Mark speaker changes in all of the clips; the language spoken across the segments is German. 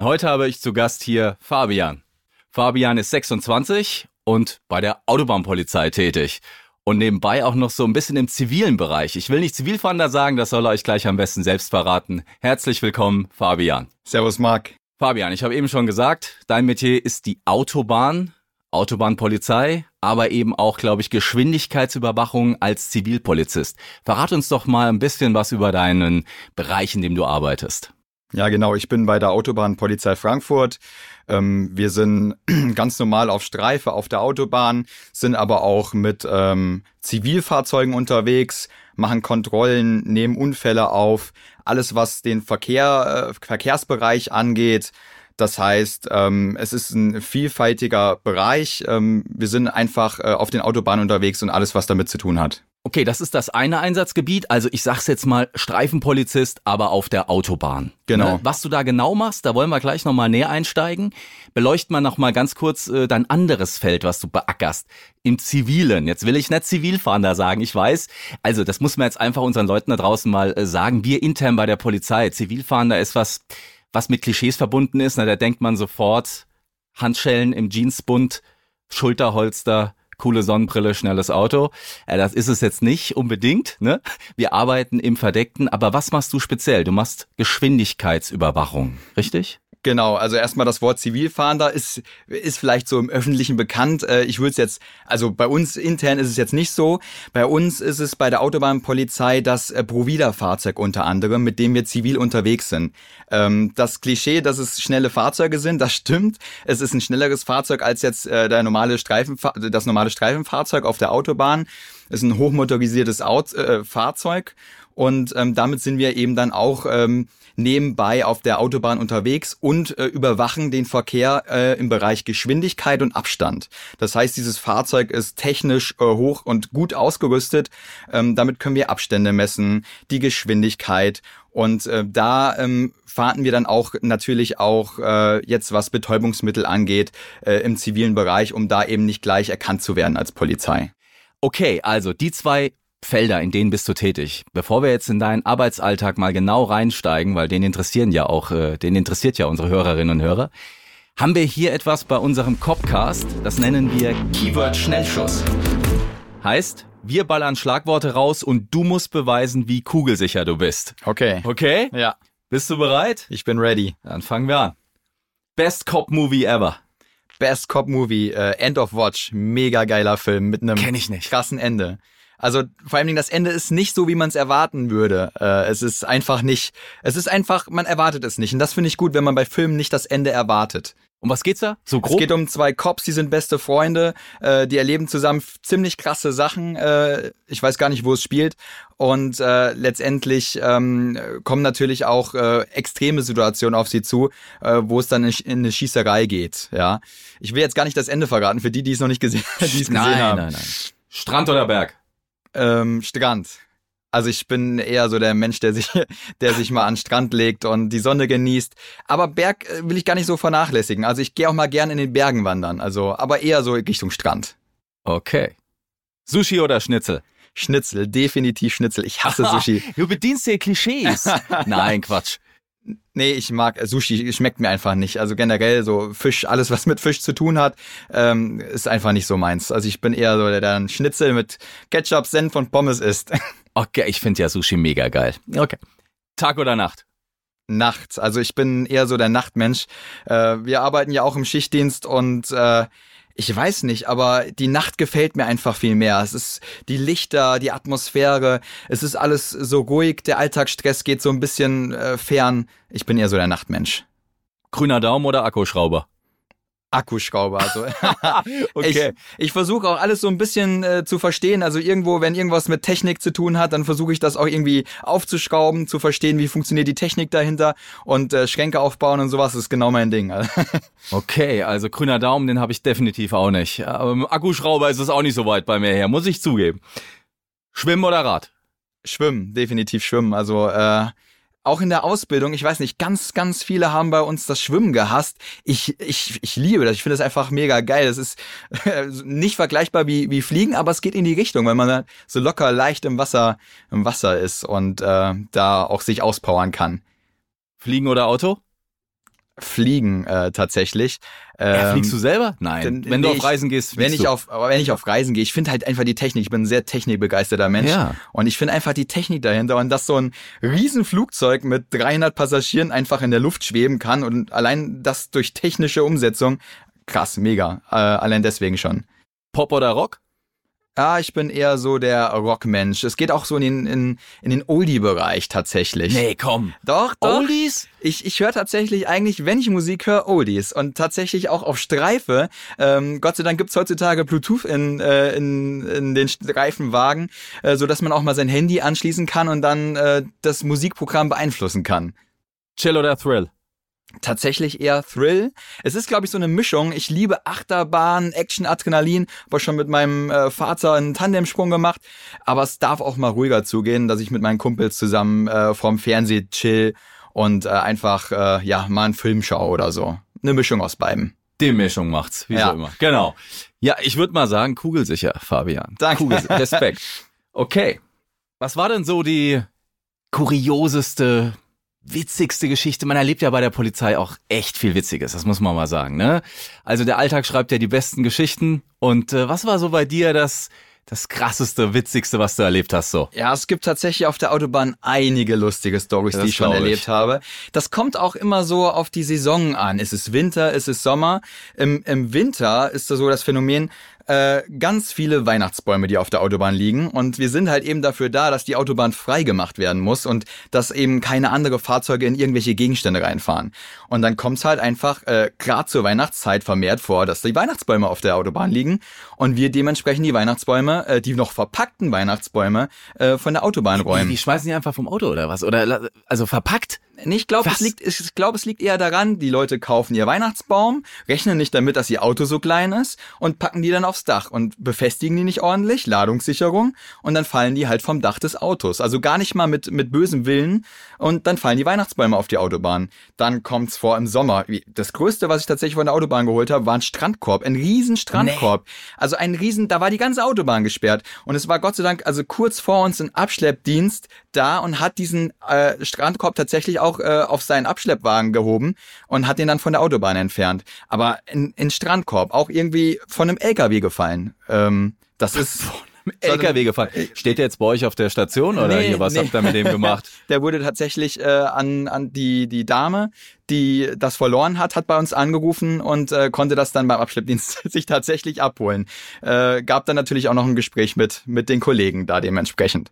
Speaker 1: Heute habe ich zu Gast hier Fabian. Fabian ist 26 und bei der Autobahnpolizei tätig. Und nebenbei auch noch so ein bisschen im zivilen Bereich. Ich will nicht Zivilfahnder sagen, das soll er euch gleich am besten selbst verraten. Herzlich willkommen, Fabian.
Speaker 2: Servus, Marc.
Speaker 1: Fabian, ich habe eben schon gesagt, dein Metier ist die Autobahn, Autobahnpolizei, aber eben auch, glaube ich, Geschwindigkeitsüberwachung als Zivilpolizist. Verrat uns doch mal ein bisschen was über deinen Bereich, in dem du arbeitest.
Speaker 2: Ja, genau. Ich bin bei der Autobahnpolizei Frankfurt. Ähm, wir sind ganz normal auf Streife auf der Autobahn, sind aber auch mit ähm, Zivilfahrzeugen unterwegs, machen Kontrollen, nehmen Unfälle auf, alles was den Verkehr, äh, Verkehrsbereich angeht. Das heißt, ähm, es ist ein vielfältiger Bereich. Ähm, wir sind einfach äh, auf den Autobahnen unterwegs und alles, was damit zu tun hat.
Speaker 1: Okay, das ist das eine Einsatzgebiet. Also ich sag's jetzt mal Streifenpolizist, aber auf der Autobahn.
Speaker 2: Genau.
Speaker 1: Ne? Was du da genau machst, da wollen wir gleich nochmal näher einsteigen. Beleuchten wir nochmal ganz kurz äh, dein anderes Feld, was du beackerst. Im Zivilen. Jetzt will ich nicht Zivilfahnder sagen, ich weiß. Also das muss man jetzt einfach unseren Leuten da draußen mal äh, sagen. Wir intern bei der Polizei. Zivilfahnder ist was, was mit Klischees verbunden ist. Na, da denkt man sofort Handschellen im Jeansbund, Schulterholster, coole Sonnenbrille, schnelles Auto. Äh, das ist es jetzt nicht unbedingt. Ne? Wir arbeiten im Verdeckten. Aber was machst du speziell? Du machst Geschwindigkeitsüberwachung, richtig?
Speaker 2: Genau, also erstmal das Wort Zivilfahnder ist, ist vielleicht so im Öffentlichen bekannt. Äh, Ich würde es jetzt, also bei uns intern ist es jetzt nicht so. Bei uns ist es bei der Autobahnpolizei das äh, Provida-Fahrzeug unter anderem, mit dem wir zivil unterwegs sind. Ähm, Das Klischee, dass es schnelle Fahrzeuge sind, das stimmt. Es ist ein schnelleres Fahrzeug als jetzt äh, der normale Streifenfa das normale Streifenfahrzeug auf der Autobahn. Es ist ein hochmotorisiertes Fahrzeug und ähm, damit sind wir eben dann auch ähm, nebenbei auf der Autobahn unterwegs und äh, überwachen den Verkehr äh, im Bereich Geschwindigkeit und Abstand. Das heißt, dieses Fahrzeug ist technisch äh, hoch und gut ausgerüstet. Ähm, damit können wir Abstände messen, die Geschwindigkeit und äh, da ähm, fahrten wir dann auch natürlich auch äh, jetzt, was Betäubungsmittel angeht, äh, im zivilen Bereich, um da eben nicht gleich erkannt zu werden als Polizei.
Speaker 1: Okay, also die zwei Felder, in denen bist du tätig. Bevor wir jetzt in deinen Arbeitsalltag mal genau reinsteigen, weil den interessieren ja auch, äh, den interessiert ja unsere Hörerinnen und Hörer, haben wir hier etwas bei unserem Copcast, das nennen wir Keyword Schnellschuss. Heißt, wir ballern Schlagworte raus und du musst beweisen, wie kugelsicher du bist.
Speaker 2: Okay.
Speaker 1: Okay?
Speaker 2: Ja,
Speaker 1: Bist du bereit?
Speaker 2: ich bin ready.
Speaker 1: Dann fangen wir an. Best Cop Movie ever.
Speaker 2: Best Cop Movie, äh, End of Watch, mega geiler Film mit einem
Speaker 1: Kenn ich nicht.
Speaker 2: krassen Ende. Also vor allen Dingen das Ende ist nicht so, wie man es erwarten würde. Äh, es ist einfach nicht, es ist einfach, man erwartet es nicht. Und das finde ich gut, wenn man bei Filmen nicht das Ende erwartet.
Speaker 1: Um was geht's da? So
Speaker 2: Es
Speaker 1: grob?
Speaker 2: geht um zwei Cops, die sind beste Freunde, äh, die erleben zusammen ziemlich krasse Sachen. Äh, ich weiß gar nicht, wo es spielt. Und äh, letztendlich ähm, kommen natürlich auch äh, extreme Situationen auf sie zu, äh, wo es dann in, in eine Schießerei geht. Ja, ich will jetzt gar nicht das Ende verraten für die, die es noch nicht gesehen, die es gesehen
Speaker 1: nein,
Speaker 2: haben.
Speaker 1: nein, nein. Strand oder Berg?
Speaker 2: Ähm, Strand. Also ich bin eher so der Mensch, der sich, der sich mal an den Strand legt und die Sonne genießt. Aber Berg äh, will ich gar nicht so vernachlässigen. Also ich gehe auch mal gern in den Bergen wandern. Also, aber eher so Richtung Strand.
Speaker 1: Okay. Sushi oder Schnitzel?
Speaker 2: Schnitzel, definitiv Schnitzel. Ich hasse Sushi.
Speaker 1: Du bedienst dir Klischees. Nein, Quatsch.
Speaker 2: Nee, ich mag äh, Sushi, schmeckt mir einfach nicht. Also generell so Fisch, alles was mit Fisch zu tun hat, ähm, ist einfach nicht so meins. Also ich bin eher so der, der einen Schnitzel mit Ketchup, Senf und Pommes isst.
Speaker 1: Okay, ich finde ja Sushi mega geil. Okay. Tag oder Nacht?
Speaker 2: Nachts. Also ich bin eher so der Nachtmensch. Äh, wir arbeiten ja auch im Schichtdienst und äh, ich weiß nicht, aber die Nacht gefällt mir einfach viel mehr. Es ist die Lichter, die Atmosphäre, es ist alles so ruhig, der Alltagsstress geht so ein bisschen äh, fern. Ich bin eher so der Nachtmensch.
Speaker 1: Grüner Daumen oder Akkuschrauber?
Speaker 2: Akkuschrauber. Also
Speaker 1: Okay.
Speaker 2: ich, ich versuche auch alles so ein bisschen äh, zu verstehen. Also irgendwo, wenn irgendwas mit Technik zu tun hat, dann versuche ich das auch irgendwie aufzuschrauben, zu verstehen, wie funktioniert die Technik dahinter und äh, Schränke aufbauen und sowas ist genau mein Ding.
Speaker 1: Okay, also grüner Daumen, den habe ich definitiv auch nicht. Aber mit dem Akkuschrauber ist es auch nicht so weit bei mir her, muss ich zugeben. Schwimmen oder Rad?
Speaker 2: Schwimmen, definitiv schwimmen. Also äh, auch in der Ausbildung, ich weiß nicht, ganz, ganz viele haben bei uns das Schwimmen gehasst. Ich, ich, ich liebe das. Ich finde das einfach mega geil. Das ist nicht vergleichbar wie, wie Fliegen, aber es geht in die Richtung, weil man so locker leicht im Wasser, im Wasser ist und äh, da auch sich auspowern kann.
Speaker 1: Fliegen oder Auto?
Speaker 2: Fliegen äh, tatsächlich.
Speaker 1: Ja,
Speaker 2: Ähm,
Speaker 1: fliegst du selber? Nein.
Speaker 2: denn-
Speaker 1: Wenn du auf Reisen gehst,
Speaker 2: wenn ich
Speaker 1: du.
Speaker 2: auf, wenn ich auf Reisen gehe, ich finde halt einfach die Technik. Ich bin ein sehr technikbegeisterter Mensch.
Speaker 1: Ja.
Speaker 2: Und ich finde einfach die Technik dahinter und dass so ein Riesenflugzeug mit 300 Passagieren einfach in der Luft schweben kann und allein das durch technische Umsetzung, krass, mega. Äh, allein deswegen schon.
Speaker 1: Pop oder Rock?
Speaker 2: Ja, ich bin eher so der Rockmensch. Es geht auch so in den, in, in den Oldie-Bereich tatsächlich.
Speaker 1: komm.
Speaker 2: Doch, doch.
Speaker 1: Oldies?
Speaker 2: Ich, ich höre tatsächlich eigentlich, wenn ich Musik höre, Oldies. Und tatsächlich auch auf Streife. Ähm, Gott sei Dank gibt's heutzutage Bluetooth in, äh, in, in den Streifenwagen, äh, so dass man auch mal sein Handy anschließen kann und dann äh, das Musikprogramm beeinflussen kann.
Speaker 1: Chill oder Thrill?
Speaker 2: Tatsächlich eher Thrill. Es ist, glaube ich, so eine Mischung. Ich liebe Achterbahn, Action, Adrenalin. Habe schon mit meinem äh, Vater einen Tandemsprung gemacht. Aber es darf auch mal ruhiger zugehen, dass ich mit meinen Kumpels zusammen äh, vorm Fernseh chill und äh, einfach äh, ja mal einen Film schaue oder so. Eine Mischung aus beiden.
Speaker 1: Die Mischung macht's, wie
Speaker 2: Ja.
Speaker 1: so immer. Genau. Ja, ich würde mal sagen, kugelsicher, Fabian.
Speaker 2: Danke.
Speaker 1: Kugelsicher. Respekt. Okay. Was war denn so die kurioseste, witzigste Geschichte? Man erlebt ja bei der Polizei auch echt viel Witziges, das muss man mal sagen, ne? Also der Alltag schreibt ja die besten Geschichten. Und äh, was war so bei dir das, das krasseste, witzigste, was du erlebt hast so?
Speaker 2: Ja, es gibt tatsächlich auf der Autobahn einige lustige Stories, die ich schon
Speaker 1: glaub ich.
Speaker 2: erlebt habe. Das kommt auch immer so auf die Saison an. Ist es Winter, ist es Sommer? Im, im Winter ist da so das Phänomen, äh, ganz viele Weihnachtsbäume, die auf der Autobahn liegen. Und wir sind halt eben dafür da, dass die Autobahn frei gemacht werden muss und dass eben keine andere Fahrzeuge in irgendwelche Gegenstände reinfahren. Und dann kommt's halt einfach äh, gerade zur Weihnachtszeit vermehrt vor, dass die Weihnachtsbäume auf der Autobahn liegen und wir dementsprechend die Weihnachtsbäume, äh, die noch verpackten Weihnachtsbäume, äh, von der Autobahn
Speaker 1: Die,
Speaker 2: räumen.
Speaker 1: die schmeißen die einfach vom Auto oder was? Oder also verpackt?
Speaker 2: Nee, ich glaube, es liegt, ich glaube, es liegt eher daran, die Leute kaufen ihr Weihnachtsbaum, rechnen nicht damit, dass ihr Auto so klein ist und packen die dann aufs Dach und befestigen die nicht ordentlich, Ladungssicherung, und dann fallen die halt vom Dach des Autos. Also gar nicht mal mit, mit bösem Willen und dann fallen die Weihnachtsbäume auf die Autobahn. Dann kommt's vor im Sommer. Das größte, was ich tatsächlich von der Autobahn geholt habe, war ein Strandkorb, ein riesen Strandkorb. Also ein riesen, da war die ganze Autobahn gesperrt und es war Gott sei Dank also kurz vor uns ein Abschleppdienst da und hat diesen äh, Strandkorb tatsächlich auch äh, auf seinen Abschleppwagen gehoben und hat den dann von der Autobahn entfernt. Aber in, in Strandkorb auch irgendwie von einem LKW gefallen. Ähm, das ist
Speaker 1: LKW gefahren. Steht der jetzt bei euch auf der Station oder
Speaker 2: Nee,
Speaker 1: hier, was
Speaker 2: nee.
Speaker 1: habt ihr mit dem gemacht?
Speaker 2: Der wurde tatsächlich äh, an, an die, die Dame, die das verloren hat, hat bei uns angerufen und äh, konnte das dann beim Abschleppdienst sich tatsächlich abholen. Äh, gab dann natürlich auch noch ein Gespräch mit, mit den Kollegen da dementsprechend.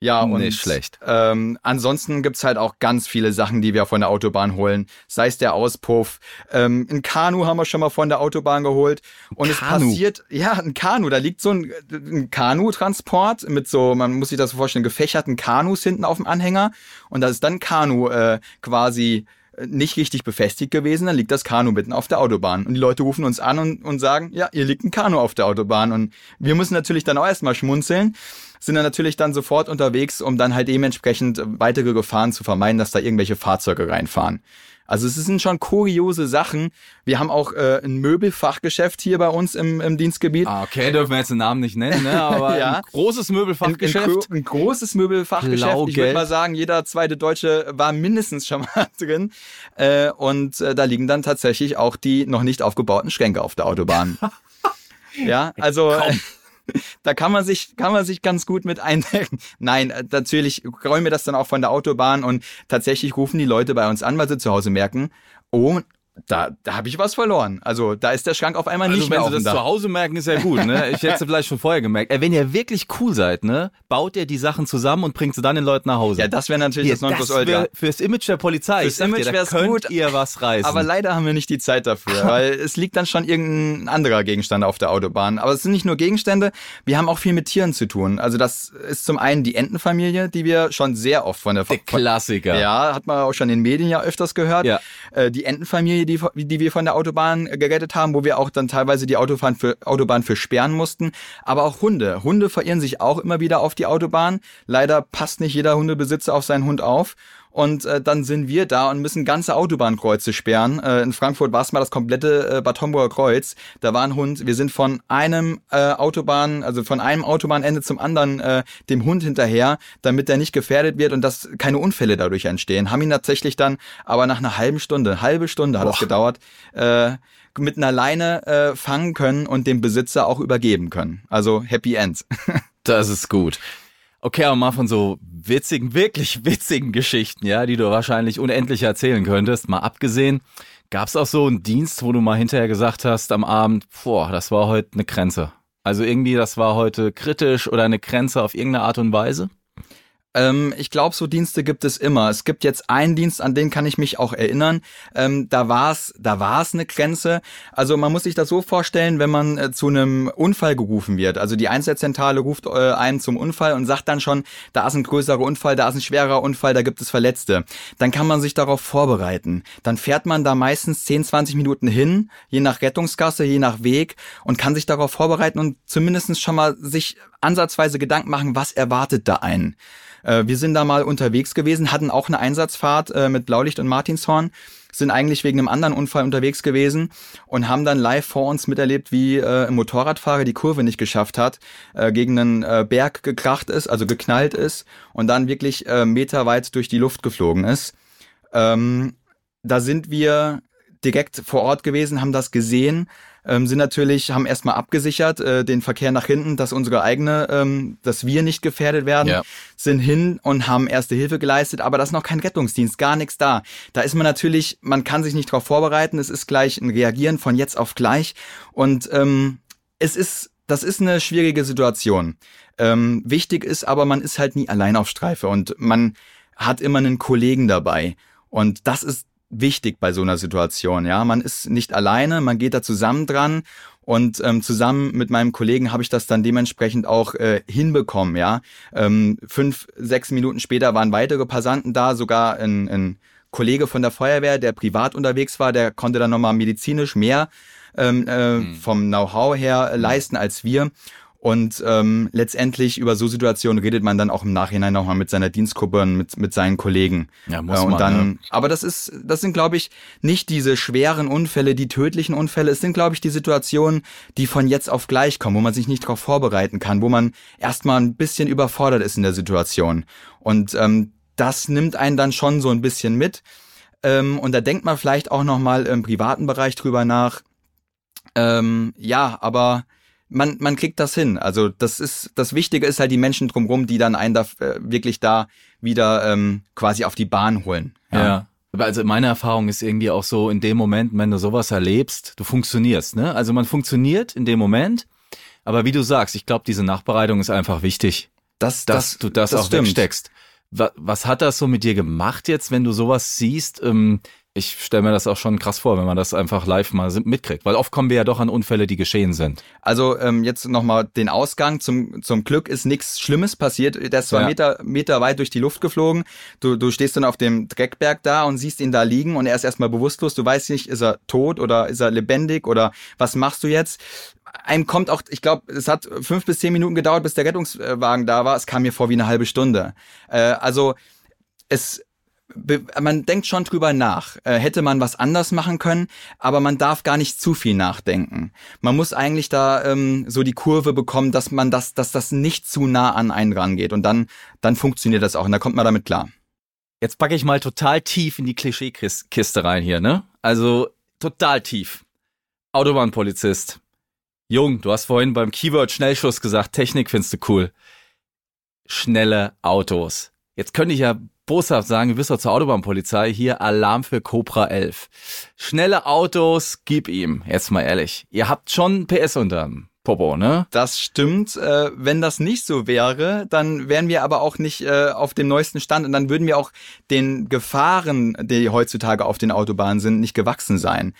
Speaker 2: Ja, und
Speaker 1: Nicht schlecht.
Speaker 2: Ähm, ansonsten gibt's halt auch ganz viele Sachen, die wir von der Autobahn holen. Sei es der Auspuff. Ähm, ein Kanu haben wir schon mal von der Autobahn geholt. Und es
Speaker 1: Kanu?
Speaker 2: passiert, ja, ein Kanu. Da liegt so ein, ein Kanutransport mit so, man muss sich das so vorstellen, gefächerten Kanus hinten auf dem Anhänger. Und da ist dann Kanu äh, quasi äh, nicht richtig befestigt gewesen, dann liegt das Kanu mitten auf der Autobahn. Und die Leute rufen uns an und, und sagen, ja, hier liegt ein Kanu auf der Autobahn. Und wir müssen natürlich dann auch erstmal schmunzeln, sind dann natürlich dann sofort unterwegs, um dann halt dementsprechend weitere Gefahren zu vermeiden, dass da irgendwelche Fahrzeuge reinfahren. Also es sind schon kuriose Sachen. Wir haben auch äh, ein Möbelfachgeschäft hier bei uns im, im Dienstgebiet.
Speaker 1: Ah, okay, dürfen wir jetzt den Namen nicht nennen, ne? aber
Speaker 2: Ja.
Speaker 1: ein großes
Speaker 2: Ein, ein,
Speaker 1: Möbelfachgeschäft.
Speaker 2: gro- ein großes Möbelfachgeschäft. Ich würde mal sagen, jeder zweite Deutsche war mindestens schon mal drin. Äh, und äh, da liegen dann tatsächlich auch die noch nicht aufgebauten Schränke auf der Autobahn. ja, also äh, da kann man sich kann man sich ganz gut mit eindecken. Nein, äh, natürlich räumen wir das dann auch von der Autobahn und tatsächlich rufen die Leute bei uns an, weil sie zu Hause merken, oh da, da habe ich was verloren. Also da ist der Schrank auf einmal
Speaker 1: Also
Speaker 2: nicht
Speaker 1: wenn
Speaker 2: mehr
Speaker 1: sie
Speaker 2: offen
Speaker 1: das
Speaker 2: da.
Speaker 1: zu Hause merken, ist ja gut, ne? Ich hätte es vielleicht schon vorher gemerkt. Ey, wenn ihr wirklich cool seid, ne, baut ihr die Sachen zusammen und bringt sie dann den Leuten nach Hause.
Speaker 2: Ja, das wäre natürlich
Speaker 1: Hier,
Speaker 2: das Nonplusultra.
Speaker 1: wär fürs Image der Polizei.
Speaker 2: Fürs Image wär's
Speaker 1: könnt
Speaker 2: gut,
Speaker 1: ihr was reißen.
Speaker 2: Aber leider haben wir nicht die Zeit dafür, weil es liegt dann schon irgendein anderer Gegenstand auf der Autobahn. Aber es sind nicht nur Gegenstände, wir haben auch viel mit Tieren zu tun. Also das ist zum einen die Entenfamilie, die wir schon sehr oft von der
Speaker 1: der
Speaker 2: von,
Speaker 1: Klassiker.
Speaker 2: Ja, hat man auch schon in den Medien ja öfters gehört.
Speaker 1: Ja.
Speaker 2: Äh, Die Entenfamilie, die, die wir von der Autobahn äh, gerettet haben, wo wir auch dann teilweise die Autobahn für, Autobahn für sperren mussten. Aber auch Hunde. Hunde verirren sich auch immer wieder auf die Autobahn. Leider passt nicht jeder Hundebesitzer auf seinen Hund auf. Und äh, dann sind wir da und müssen ganze Autobahnkreuze sperren. Äh, in Frankfurt war es mal das komplette äh, Bad Homburger Kreuz. Da war ein Hund. Wir sind von einem äh, Autobahn, also von einem Autobahnende zum anderen äh, dem Hund hinterher, damit der nicht gefährdet wird und dass keine Unfälle dadurch entstehen. Haben ihn tatsächlich dann, aber nach einer halben Stunde, halbe Stunde hat es gedauert, äh, mit einer Leine äh, fangen können und dem Besitzer auch übergeben können. Also Happy End.
Speaker 1: Das ist gut. Okay, aber mal von so witzigen, wirklich witzigen Geschichten, ja, die du wahrscheinlich unendlich erzählen könntest, mal abgesehen. Gab es auch so einen Dienst, wo du mal hinterher gesagt hast am Abend, boah, das war heute eine Grenze. Also irgendwie, das war heute kritisch oder eine Grenze auf irgendeine Art und Weise?
Speaker 2: Ähm, ich glaube, so Dienste gibt es immer. Es gibt jetzt einen Dienst, an den kann ich mich auch erinnern. Ähm, da war es, da war es eine Grenze. Also man muss sich das so vorstellen, wenn man äh, zu einem Unfall gerufen wird. Also die Einsatzzentrale ruft äh, einen zum Unfall und sagt dann schon, da ist ein größerer Unfall, da ist ein schwerer Unfall, da gibt es Verletzte. Dann kann man sich darauf vorbereiten. Dann fährt man da meistens 10, 20 Minuten hin, je nach Rettungsgasse, je nach Weg und kann sich darauf vorbereiten und zumindest schon mal sich ansatzweise Gedanken machen, was erwartet da einen. Äh, wir sind da mal unterwegs gewesen, hatten auch eine Einsatzfahrt äh, mit Blaulicht und Martinshorn, sind eigentlich wegen einem anderen Unfall unterwegs gewesen und haben dann live vor uns miterlebt, wie äh, ein Motorradfahrer die Kurve nicht geschafft hat, gegen einen Berg gekracht ist, also geknallt ist und dann wirklich meterweit durch die Luft geflogen ist. Ähm, da sind wir direkt vor Ort gewesen, haben das gesehen, ähm, sind natürlich, haben erstmal abgesichert, äh, den Verkehr nach hinten, dass unsere eigene, ähm, dass wir nicht gefährdet werden,
Speaker 1: Ja.
Speaker 2: sind hin und haben erste Hilfe geleistet, aber das ist noch kein Rettungsdienst, gar nichts da. Da ist man natürlich, man kann sich nicht darauf vorbereiten, es ist gleich ein Reagieren von jetzt auf gleich und ähm, es ist, das ist eine schwierige Situation. Ähm, wichtig ist aber, man ist halt nie allein auf Streife und man hat immer einen Kollegen dabei und das ist wichtig bei so einer Situation. Ja, man ist nicht alleine, man geht da zusammen dran und ähm, zusammen mit meinem Kollegen habe ich das dann dementsprechend auch äh, hinbekommen. Ja, ähm, fünf, sechs Minuten später waren weitere Passanten da, sogar ein, ein Kollege von der Feuerwehr, der privat unterwegs war, der konnte dann nochmal medizinisch mehr ähm, äh, vom Know-how her äh, leisten als wir. Und ähm, letztendlich über so Situationen redet man dann auch im Nachhinein nochmal mit seiner Dienstgruppe und mit, mit seinen Kollegen.
Speaker 1: Ja, muss
Speaker 2: Äh, und
Speaker 1: man,
Speaker 2: dann,
Speaker 1: ne?
Speaker 2: Aber das ist, das sind, glaube ich, nicht diese schweren Unfälle, die tödlichen Unfälle. Es sind, glaube ich, die Situationen, die von jetzt auf gleich kommen, wo man sich nicht darauf vorbereiten kann, wo man erstmal ein bisschen überfordert ist in der Situation. Und ähm, das nimmt einen dann schon so ein bisschen mit. Ähm, und da denkt man vielleicht auch nochmal im privaten Bereich drüber nach. Ähm, ja, aber man, man kriegt das hin. Also das ist, das Wichtige ist halt die Menschen drumherum, die dann einen da äh, wirklich da wieder ähm, quasi auf die Bahn holen.
Speaker 1: Ja. Also meine Erfahrung ist irgendwie auch so, in dem Moment, wenn du sowas erlebst, du funktionierst, ne? Also man funktioniert in dem Moment, aber wie du sagst, ich glaube, diese Nachbereitung ist einfach wichtig,
Speaker 2: Das,
Speaker 1: dass
Speaker 2: das,
Speaker 1: du das,
Speaker 2: das
Speaker 1: auch
Speaker 2: stimmt.
Speaker 1: wegsteckst. Was, was hat das so mit dir gemacht jetzt, wenn du sowas siehst? Ähm, ich stelle mir das auch schon krass vor, wenn man das einfach live mal mitkriegt, weil oft kommen wir ja doch an Unfälle, die geschehen sind.
Speaker 2: Also ähm, jetzt nochmal den Ausgang. Zum, zum Glück ist nichts Schlimmes passiert. Der ist zwei
Speaker 1: Ja.
Speaker 2: Meter, Meter weit durch die Luft geflogen. Du, du stehst dann auf dem Dreckberg da und siehst ihn da liegen und er ist erstmal bewusstlos. Du weißt nicht, ist er tot oder ist er lebendig oder was machst du jetzt? Einem kommt auch, ich glaube, es hat fünf bis zehn Minuten gedauert, bis der Rettungswagen da war. Es kam mir vor wie eine halbe Stunde. Äh, also es man denkt schon drüber nach. Äh, hätte man was anders machen können, aber man darf gar nicht zu viel nachdenken. Man muss eigentlich da ähm, so die Kurve bekommen, dass man das, dass das nicht zu nah an einen rangeht und dann, dann funktioniert das auch und da kommt man damit klar.
Speaker 1: Jetzt packe ich mal total tief in die Klischeekiste rein hier, ne? Also total tief. Autobahnpolizist. Jung, du hast vorhin beim Keyword Schnellschuss gesagt, Technik findest du cool. Schnelle Autos. Jetzt könnte ich ja boshaft sagen, du bist doch zur Autobahnpolizei, hier Alarm für Cobra 11. Schnelle Autos, gib ihm, jetzt mal ehrlich. Ihr habt schon PS unterm Popo, ne?
Speaker 2: Das stimmt. Äh, wenn das nicht so wäre, dann wären wir aber auch nicht äh, auf dem neuesten Stand und dann würden wir auch den Gefahren, die heutzutage auf den Autobahnen sind, nicht gewachsen sein.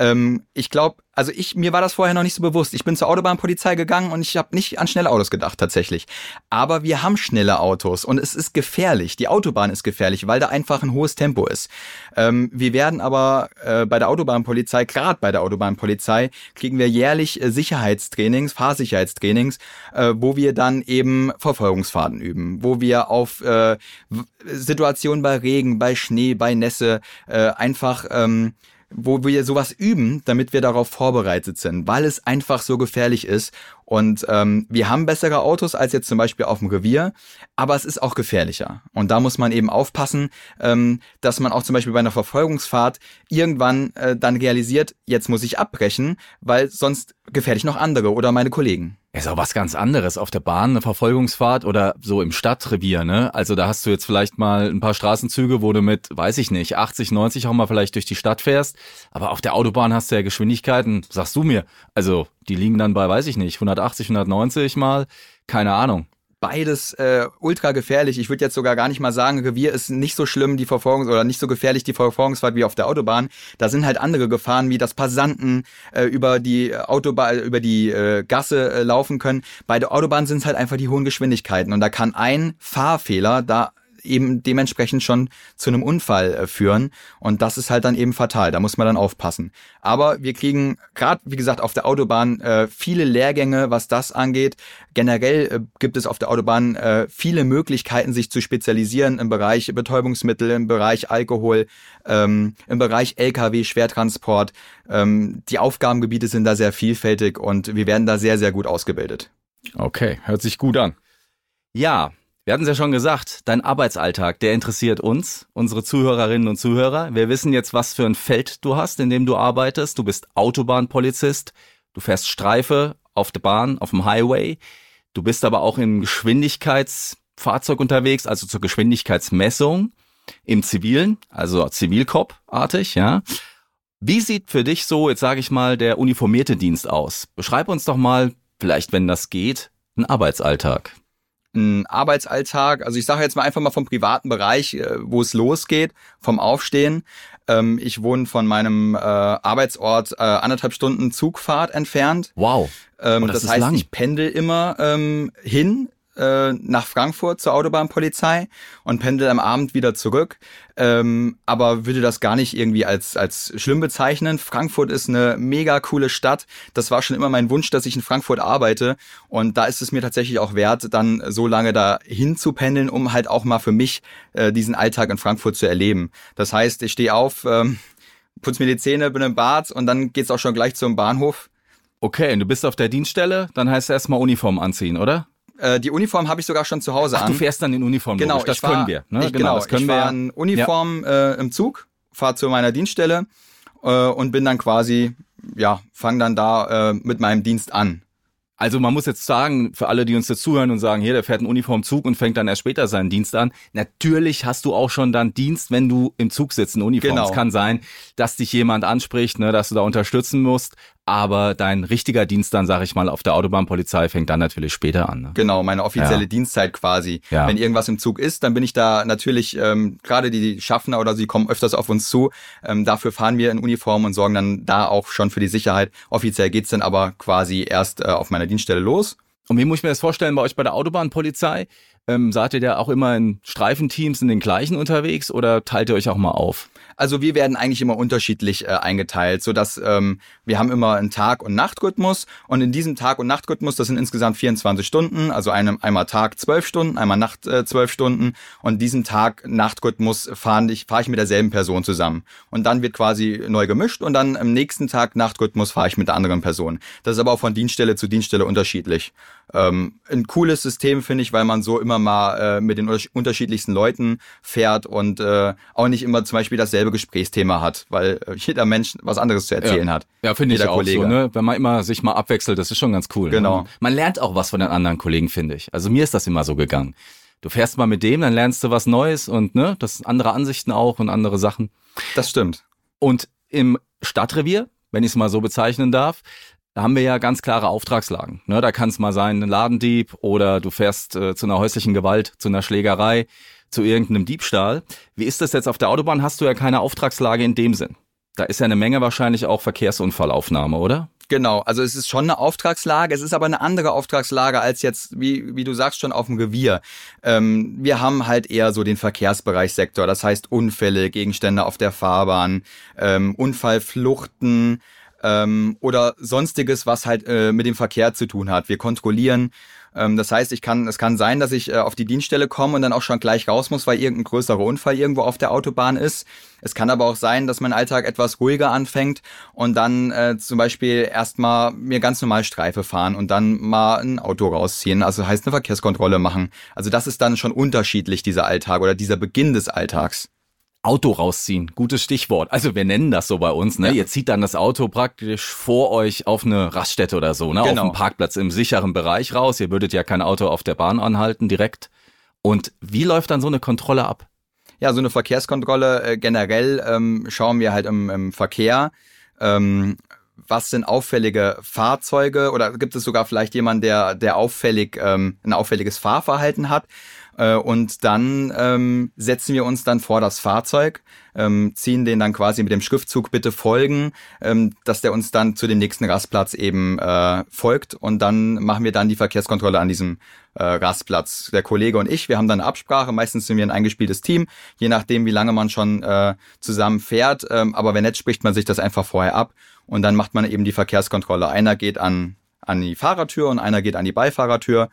Speaker 2: Ähm, ich glaube, also ich, mir war das vorher noch nicht so bewusst. Ich bin zur Autobahnpolizei gegangen und ich habe nicht an schnelle Autos gedacht, tatsächlich. Aber wir haben schnelle Autos und es ist gefährlich. Die Autobahn ist gefährlich, weil da einfach ein hohes Tempo ist. Ähm, wir werden aber äh, bei der Autobahnpolizei, gerade bei der Autobahnpolizei, kriegen wir jährlich äh, Sicherheitstrainings, Fahrsicherheitstrainings, äh, wo wir dann eben Verfolgungsfahrten üben, wo wir auf äh, Situationen bei Regen, bei Schnee, bei Nässe äh, einfach ähm, wo wir sowas üben, damit wir darauf vorbereitet sind, weil es einfach so gefährlich ist. Und ähm, wir haben bessere Autos als jetzt zum Beispiel auf dem Revier, aber es ist auch gefährlicher. Und da muss man eben aufpassen, ähm, dass man auch zum Beispiel bei einer Verfolgungsfahrt irgendwann äh, dann realisiert, jetzt muss ich abbrechen, weil sonst gefährde ich noch andere oder meine Kollegen.
Speaker 1: Ist auch was ganz anderes auf der Bahn, eine Verfolgungsfahrt oder so im Stadtrevier, ne? Also da hast du jetzt vielleicht mal ein paar Straßenzüge, wo du mit, weiß ich nicht, 80, 90 auch mal vielleicht durch die Stadt fährst. Aber auf der Autobahn hast du ja Geschwindigkeiten, sagst du mir. Also die liegen dann bei, weiß ich nicht, 180, 190 mal. Keine Ahnung
Speaker 2: beides äh, ultra gefährlich. Ich würde jetzt sogar gar nicht mal sagen, Revier ist nicht so schlimm, die Verfolgungs- oder nicht so gefährlich, die Verfolgungsfahrt wie auf der Autobahn. Da sind halt andere Gefahren, wie das Passanten äh, über die Autobahn, über die äh, Gasse äh, laufen können. Bei der Autobahn sind es halt einfach die hohen Geschwindigkeiten und da kann ein Fahrfehler da eben dementsprechend schon zu einem Unfall äh, führen. Und das ist halt dann eben fatal. Da muss man dann aufpassen. Aber wir kriegen gerade, wie gesagt, auf der Autobahn äh, viele Lehrgänge, was das angeht. Generell äh, gibt es auf der Autobahn äh, viele Möglichkeiten, sich zu spezialisieren im Bereich Betäubungsmittel, im Bereich Alkohol, ähm, im Bereich Lkw, Schwertransport. Ähm, die Aufgabengebiete sind da sehr vielfältig und wir werden da sehr, sehr gut ausgebildet.
Speaker 1: Okay, hört sich gut an. Ja, wir hatten es ja schon gesagt, dein Arbeitsalltag, der interessiert uns, unsere Zuhörerinnen und Zuhörer. Wir wissen jetzt, was für ein Feld du hast, in dem du arbeitest. Du bist Autobahnpolizist, du fährst Streife auf der Bahn, auf dem Highway. Du bist aber auch im Geschwindigkeitsfahrzeug unterwegs, also zur Geschwindigkeitsmessung im Zivilen, also Zivilkop-artig, ja. Wie sieht für dich so, jetzt sage ich mal, der uniformierte Dienst aus? Beschreib uns doch mal, vielleicht wenn das geht, einen Arbeitsalltag
Speaker 2: ein Arbeitsalltag, also ich sage jetzt mal einfach mal vom privaten Bereich, äh, wo es losgeht, vom Aufstehen. Ähm, ich wohne von meinem äh, Arbeitsort äh, anderthalb Stunden Zugfahrt entfernt.
Speaker 1: Wow.
Speaker 2: Oh, das, das heißt, lang. ich pendel immer ähm, hin äh, nach Frankfurt zur Autobahnpolizei und pendel am Abend wieder zurück. Ähm, aber würde das gar nicht irgendwie als, als schlimm bezeichnen. Frankfurt ist eine mega coole Stadt. Das war schon immer mein Wunsch, dass ich in Frankfurt arbeite. Und da ist es mir tatsächlich auch wert, dann so lange da hin zu pendeln, um halt auch mal für mich äh, diesen Alltag in Frankfurt zu erleben. Das heißt, ich stehe auf, ähm, putz mir die Zähne, bin im Bad und dann geht's auch schon gleich zum Bahnhof.
Speaker 1: Okay, und du bist auf der Dienststelle, dann heißt es erstmal Uniform anziehen, oder?
Speaker 2: Äh, die Uniform habe ich sogar schon zu Hause
Speaker 1: Ach,
Speaker 2: an.
Speaker 1: Du fährst dann in Uniform,
Speaker 2: genau,
Speaker 1: logisch. das
Speaker 2: fahr,
Speaker 1: können wir.
Speaker 2: Ne? Ich, genau, das können ich wir. in Uniform ja. äh, im Zug, fahre zu meiner Dienststelle äh, und bin dann quasi, ja, fange dann da äh, mit meinem Dienst an.
Speaker 1: Also man muss jetzt sagen, für alle, die uns jetzt zuhören und sagen, hier, der fährt einen Uniformzug und fängt dann erst später seinen Dienst an. Natürlich hast du auch schon dann Dienst, wenn du im Zug sitzt in Uniform. Genau. Es kann sein, dass dich jemand anspricht, ne, dass du da unterstützen musst aber dein richtiger Dienst dann, sag ich mal, auf der Autobahnpolizei fängt dann natürlich später an. Ne?
Speaker 2: Genau, meine offizielle ja. Dienstzeit quasi. Ja. Wenn irgendwas im Zug ist, dann bin ich da natürlich, ähm, gerade die Schaffner oder sie kommen öfters auf uns zu, ähm, dafür fahren wir in Uniform und sorgen dann da auch schon für die Sicherheit. Offiziell geht's dann aber quasi erst äh, auf meiner Dienststelle los.
Speaker 1: Und wie muss ich mir das vorstellen bei euch bei der Autobahnpolizei? Ähm, seid ihr da auch immer in Streifenteams in den gleichen unterwegs oder teilt ihr euch auch mal auf?
Speaker 2: Also wir werden eigentlich immer unterschiedlich äh, eingeteilt, so dass ähm, wir haben immer einen Tag- und Nachtrhythmus und in diesem Tag- und Nachtrhythmus, das sind insgesamt 24 Stunden, also einem, einmal Tag 12 Stunden, einmal Nacht äh, 12 Stunden und diesen Tag-Nachtrhythmus fahre ich, fahr ich mit derselben Person zusammen und dann wird quasi neu gemischt und dann am nächsten Tag Nachtrhythmus fahre ich mit der anderen Person. Das ist aber auch von Dienststelle zu Dienststelle unterschiedlich. Ähm, ein cooles System finde ich, weil man so immer mal äh, mit den unterschiedlichsten Leuten fährt und äh, auch nicht immer zum Beispiel dasselbe Gesprächsthema hat, weil äh, jeder Mensch was anderes zu erzählen
Speaker 1: ja.
Speaker 2: hat.
Speaker 1: Ja, finde ich auch Kollege. so, ne? Wenn man immer sich mal abwechselt, das ist schon ganz cool.
Speaker 2: Genau.
Speaker 1: Ne? Man lernt auch was von den anderen Kollegen, finde ich. Also mir ist das immer so gegangen. Du fährst mal mit dem, dann lernst du was Neues und ne, das andere Ansichten auch und andere Sachen.
Speaker 2: Das stimmt.
Speaker 1: Und im Stadtrevier, wenn ich es mal so bezeichnen darf, da haben wir ja ganz klare Auftragslagen. Ne, da kann es mal sein, ein Ladendieb oder du fährst äh, zu einer häuslichen Gewalt, zu einer Schlägerei, zu irgendeinem Diebstahl. Wie ist das jetzt auf der Autobahn? Hast du ja keine Auftragslage in dem Sinn. Da ist ja eine Menge wahrscheinlich auch Verkehrsunfallaufnahme, oder?
Speaker 2: Genau, also es ist schon eine Auftragslage, es ist aber eine andere Auftragslage als jetzt, wie, wie du sagst, schon auf dem Revier. Ähm, wir haben halt eher so den Verkehrsbereichssektor, das heißt Unfälle, Gegenstände auf der Fahrbahn, ähm, Unfallfluchten ähm, oder sonstiges, was halt äh, mit dem Verkehr zu tun hat. Wir kontrollieren ähm, das heißt, ich kann, es kann sein, dass ich äh, auf die Dienststelle komme und dann auch schon gleich raus muss, weil irgendein größerer Unfall irgendwo auf der Autobahn ist. Es kann aber auch sein, dass mein Alltag etwas ruhiger anfängt und dann äh, zum Beispiel erstmal mir ganz normal Streife fahren und dann mal ein Auto rausziehen. Also heißt eine Verkehrskontrolle machen. Also das ist dann schon unterschiedlich, dieser Alltag oder dieser Beginn des Alltags.
Speaker 1: Auto rausziehen, gutes Stichwort. Also wir nennen das so bei uns, ne? Ja. Ihr zieht dann das Auto praktisch vor euch auf eine Raststätte oder so, ne? Genau. Auf einem Parkplatz im sicheren Bereich raus. Ihr würdet ja kein Auto auf der Bahn anhalten direkt. Und wie läuft dann so eine Kontrolle ab?
Speaker 2: Ja, so eine Verkehrskontrolle äh, generell ähm, schauen wir halt im, im Verkehr. Ähm, was sind auffällige Fahrzeuge oder gibt es sogar vielleicht jemanden, der, der auffällig ähm, ein auffälliges Fahrverhalten hat? Äh, und dann ähm, setzen wir uns dann vor das Fahrzeug, ähm, ziehen den dann quasi mit dem Schriftzug bitte folgen, ähm, dass der uns dann zu dem nächsten Rastplatz eben äh, folgt. Und dann machen wir dann die Verkehrskontrolle an diesem äh, Rastplatz. Der Kollege und ich, wir haben dann eine Absprache, meistens sind wir ein eingespieltes Team, je nachdem, wie lange man schon äh, zusammen fährt, ähm, aber wenn nicht, spricht man sich das einfach vorher ab. Und dann macht man eben die Verkehrskontrolle. Einer geht an, an die Fahrertür und einer geht an die Beifahrertür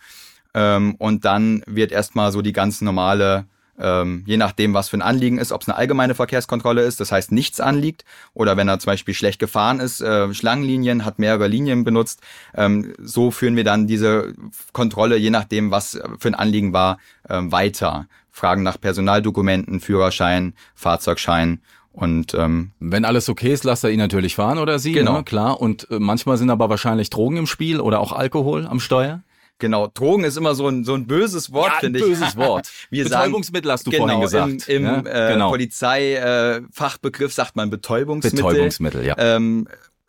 Speaker 2: ähm, und dann wird erstmal so die ganz normale, ähm, je nachdem, was für ein Anliegen ist, ob es eine allgemeine Verkehrskontrolle ist, das heißt nichts anliegt, oder wenn er zum Beispiel schlecht gefahren ist, äh, Schlangenlinien, hat mehrere Linien benutzt, ähm, so führen wir dann diese Kontrolle, je nachdem, was für ein Anliegen war, äh, weiter. Fragen nach Personaldokumenten, Führerschein, Fahrzeugschein und ähm,
Speaker 1: wenn alles okay ist, lasst er ihn natürlich fahren oder sie, genau. Ne? klar. Und äh, manchmal sind aber wahrscheinlich Drogen im Spiel oder auch Alkohol am Steuer.
Speaker 2: Genau, Drogen ist immer so ein, so ein böses Wort, ja, finde ich.
Speaker 1: Böses Wort.
Speaker 2: Wir
Speaker 1: Betäubungsmittel hast du
Speaker 2: genau,
Speaker 1: vorhin gesagt.
Speaker 2: Im, im ja? äh, genau. Polizeifachbegriff äh, sagt man Betäubungsmittel.
Speaker 1: Betäubungsmittel, ja. Ähm,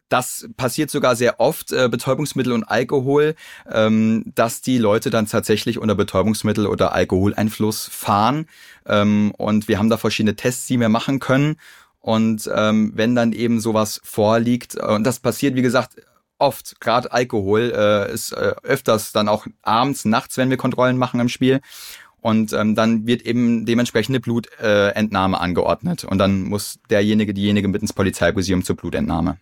Speaker 2: das passiert sogar sehr oft, äh, Betäubungsmittel und Alkohol, ähm, dass die Leute dann tatsächlich unter Betäubungsmittel oder Alkoholeinfluss fahren. Ähm, und wir haben da verschiedene Tests, die wir machen können. Und ähm, wenn dann eben sowas vorliegt, und das passiert, wie gesagt, oft, gerade Alkohol äh, ist äh, öfters dann auch abends, nachts, wenn wir Kontrollen machen im Spiel. Und ähm, dann wird eben dementsprechende Blutentnahme äh, angeordnet. Und dann muss derjenige, diejenige mit ins Polizeimuseum zur Blutentnahme.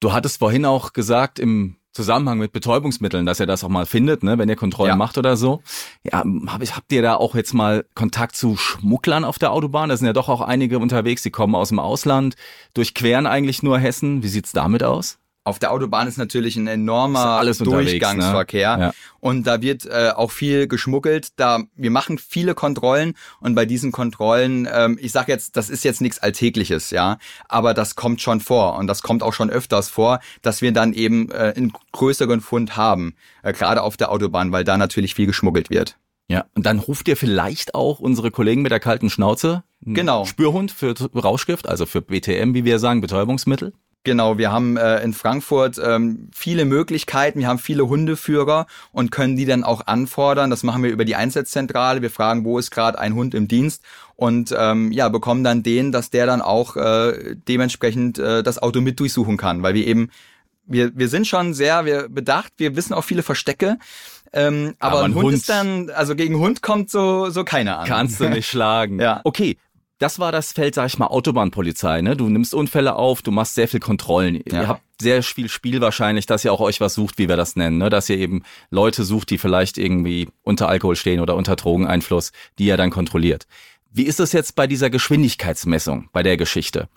Speaker 1: Du hattest vorhin auch gesagt, im Zusammenhang mit Betäubungsmitteln, dass ihr das auch mal findet, ne, wenn ihr Kontrollen ja. macht oder so. Ja, hab ich, habt ihr da auch jetzt mal Kontakt zu Schmugglern auf der Autobahn? Da sind ja doch auch einige unterwegs, die kommen aus dem Ausland, durchqueren eigentlich nur Hessen. Wie sieht's damit aus?
Speaker 2: Auf der Autobahn ist natürlich ein enormer Durchgangsverkehr ne? ja. und da wird äh, auch viel geschmuggelt. Da wir machen viele Kontrollen und bei diesen Kontrollen, ähm, ich sage jetzt, das ist jetzt nichts Alltägliches, ja, aber das kommt schon vor und das kommt auch schon öfters vor, dass wir dann eben äh, einen größeren Fund haben, äh, gerade auf der Autobahn, weil da natürlich viel geschmuggelt wird.
Speaker 1: Ja, und dann ruft ihr vielleicht auch unsere Kollegen mit der kalten Schnauze.
Speaker 2: Genau.
Speaker 1: Spürhund für Rauschgift, also für BTM, wie wir sagen, Betäubungsmittel.
Speaker 2: Genau, wir haben äh, in Frankfurt ähm, viele Möglichkeiten, wir haben viele Hundeführer und können die dann auch anfordern. Das machen wir über die Einsatzzentrale. Wir fragen, wo ist gerade ein Hund im Dienst und ähm, ja, bekommen dann den, dass der dann auch äh, dementsprechend äh, das Auto mit durchsuchen kann, weil wir eben wir, wir sind schon sehr wir bedacht, wir wissen auch viele Verstecke. Ähm, aber, aber ein Hund, Hund, ist dann, also gegen Hund kommt so, so keiner an.
Speaker 1: Kannst du nicht schlagen. Ja. Okay, das war das Feld, sag ich mal, Autobahnpolizei. Ne? Du nimmst Unfälle auf, du machst sehr viel Kontrollen. Ja. Ihr habt sehr viel Spiel wahrscheinlich, dass ihr auch euch was sucht, wie wir das nennen. Ne? Dass ihr eben Leute sucht, die vielleicht irgendwie unter Alkohol stehen oder unter Drogeneinfluss, die ihr dann kontrolliert. Wie ist es jetzt bei dieser Geschwindigkeitsmessung, bei der Geschichte?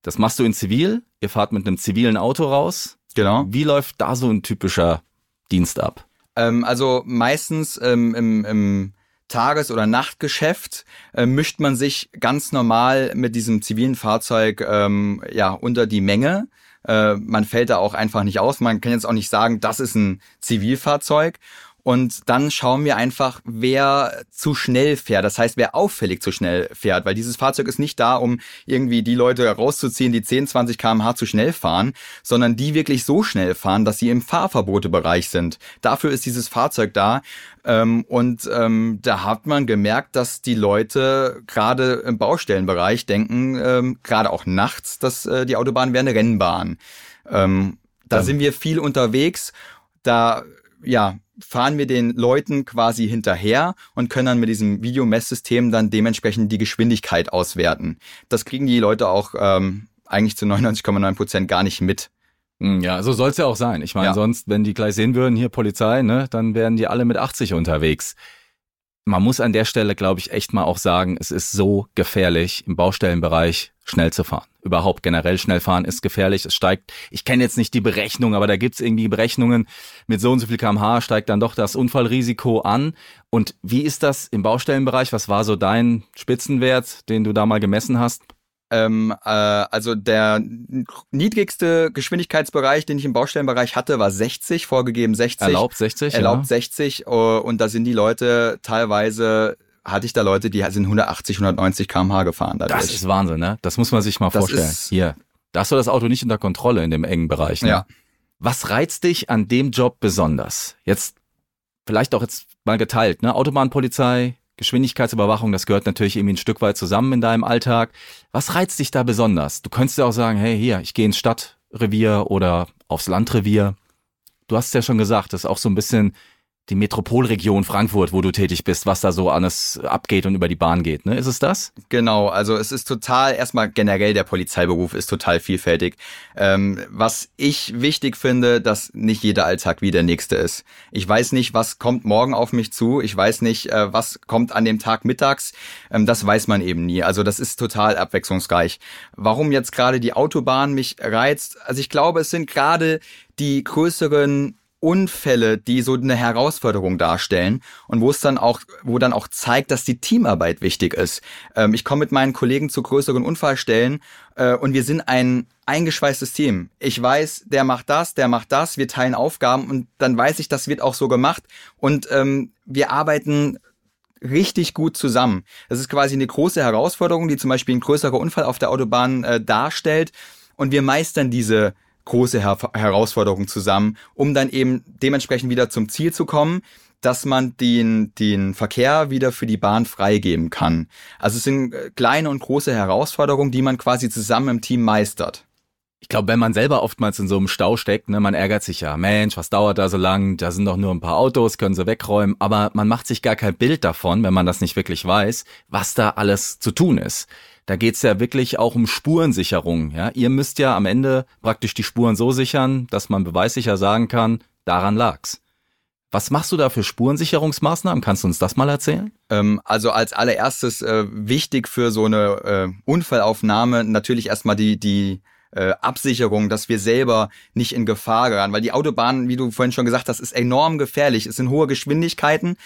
Speaker 1: Das machst du in Zivil, ihr fahrt mit einem zivilen Auto raus.
Speaker 2: Genau.
Speaker 1: Wie läuft da so ein typischer Dienst ab?
Speaker 2: Ähm, also meistens ähm, im, im Tages- oder Nachtgeschäft äh, mischt man sich ganz normal mit diesem zivilen Fahrzeug ähm, ja unter die Menge. Äh, man fällt da auch einfach nicht aus. Man kann jetzt auch nicht sagen, das ist ein Zivilfahrzeug. Und dann schauen wir einfach, wer zu schnell fährt. Das heißt, wer auffällig zu schnell fährt, weil dieses Fahrzeug ist nicht da, um irgendwie die Leute rauszuziehen, die 10, 20 kmh zu schnell fahren, sondern die wirklich so schnell fahren, dass sie im Fahrverbotebereich sind. Dafür ist dieses Fahrzeug da. Ähm, und ähm, da hat man gemerkt, dass die Leute gerade im Baustellenbereich denken, ähm, gerade auch nachts, dass äh, die Autobahn wäre eine Rennbahn. Da sind wir viel unterwegs. Da ja, fahren wir den Leuten quasi hinterher und können dann mit diesem Videomesssystem dann dementsprechend die Geschwindigkeit auswerten. Das kriegen die Leute auch ähm, eigentlich zu 99,9 Prozent gar nicht mit.
Speaker 1: Hm, Ja, so soll's ja auch sein. Ich meine,
Speaker 2: Ja.
Speaker 1: sonst, wenn die gleich sehen würden, hier Polizei, ne, dann wären die alle mit 80 unterwegs. Man muss an der Stelle, glaube ich, echt mal auch sagen, es ist so gefährlich, im Baustellenbereich schnell zu fahren. Überhaupt generell schnell fahren ist gefährlich. Es steigt, ich kenne jetzt nicht die Berechnung, aber da gibt's irgendwie Berechnungen, mit so und so viel kmh steigt dann doch das Unfallrisiko an. Und wie ist das im Baustellenbereich? Was war so dein Spitzenwert, den du da mal gemessen hast?
Speaker 2: Ähm, äh, also der niedrigste Geschwindigkeitsbereich, den ich im Baustellenbereich hatte, war 60, vorgegeben 60.
Speaker 1: Erlaubt 60?
Speaker 2: Erlaubt
Speaker 1: ja.
Speaker 2: 60 äh, und da sind die Leute teilweise, hatte ich da Leute, die sind 180, 190 kmh gefahren dadurch.
Speaker 1: Das ist Wahnsinn, ne? Das muss man sich mal
Speaker 2: Das
Speaker 1: vorstellen. Hier, da hast du das Auto nicht unter Kontrolle in dem engen Bereich. Ne?
Speaker 2: Ja.
Speaker 1: Was reizt dich an dem Job besonders? Jetzt vielleicht auch jetzt mal geteilt, ne? Autobahnpolizei, Geschwindigkeitsüberwachung, das gehört natürlich irgendwie ein Stück weit zusammen in deinem Alltag. Was reizt dich da besonders? Du könntest ja auch sagen, hey, hier, ich gehe ins Stadtrevier oder aufs Landrevier. Du hast es ja schon gesagt, das ist auch so ein bisschen die Metropolregion Frankfurt, wo du tätig bist, was da so alles abgeht und über die Bahn geht, ne? Ist es das?
Speaker 2: Genau, also es ist total, erstmal generell der Polizeiberuf ist total vielfältig. Ähm, was ich wichtig finde, dass nicht jeder Alltag wie der nächste ist. Ich weiß nicht, was kommt morgen auf mich zu. Ich weiß nicht, äh, was kommt an dem Tag mittags. Ähm, das weiß man eben nie. Also das ist total abwechslungsreich. Warum jetzt gerade die Autobahn mich reizt? Also ich glaube, es sind gerade die größeren Unfälle, die so eine Herausforderung darstellen und wo es dann auch, wo dann auch zeigt, dass die Teamarbeit wichtig ist. Ähm, ich komme mit meinen Kollegen zu größeren Unfallstellen äh, und wir sind ein eingeschweißtes Team. Ich weiß, der macht das, der macht das, wir teilen Aufgaben und dann weiß ich, das wird auch so gemacht und ähm, wir arbeiten richtig gut zusammen. Das ist quasi eine große Herausforderung, die zum Beispiel ein größerer Unfall auf der Autobahn äh, darstellt und wir meistern diese große Her Herausforderung zusammen, um dann eben dementsprechend wieder zum Ziel zu kommen, dass man den, den Verkehr wieder für die Bahn freigeben kann. Also es sind äh, kleine und große Herausforderungen, die man quasi zusammen im Team meistert.
Speaker 1: Ich glaube, wenn man selber oftmals in so einem Stau steckt, ne, man ärgert sich ja, Mensch, was dauert da so lang? Da sind doch nur ein paar Autos, können sie wegräumen. Aber man macht sich gar kein Bild davon, wenn man das nicht wirklich weiß, was da alles zu tun ist. Da geht's ja wirklich auch um Spurensicherung. Ja? Ihr müsst ja am Ende praktisch die Spuren so sichern, dass man beweissicher sagen kann, daran lag's. Was machst du da für Spurensicherungsmaßnahmen? Kannst du uns das mal erzählen?
Speaker 2: Ähm, also als allererstes äh, wichtig für so eine äh, Unfallaufnahme natürlich erstmal die, die äh, Absicherung, dass wir selber nicht in Gefahr geraten, weil die Autobahn, wie du vorhin schon gesagt hast, ist enorm gefährlich. Es sind hohe Geschwindigkeiten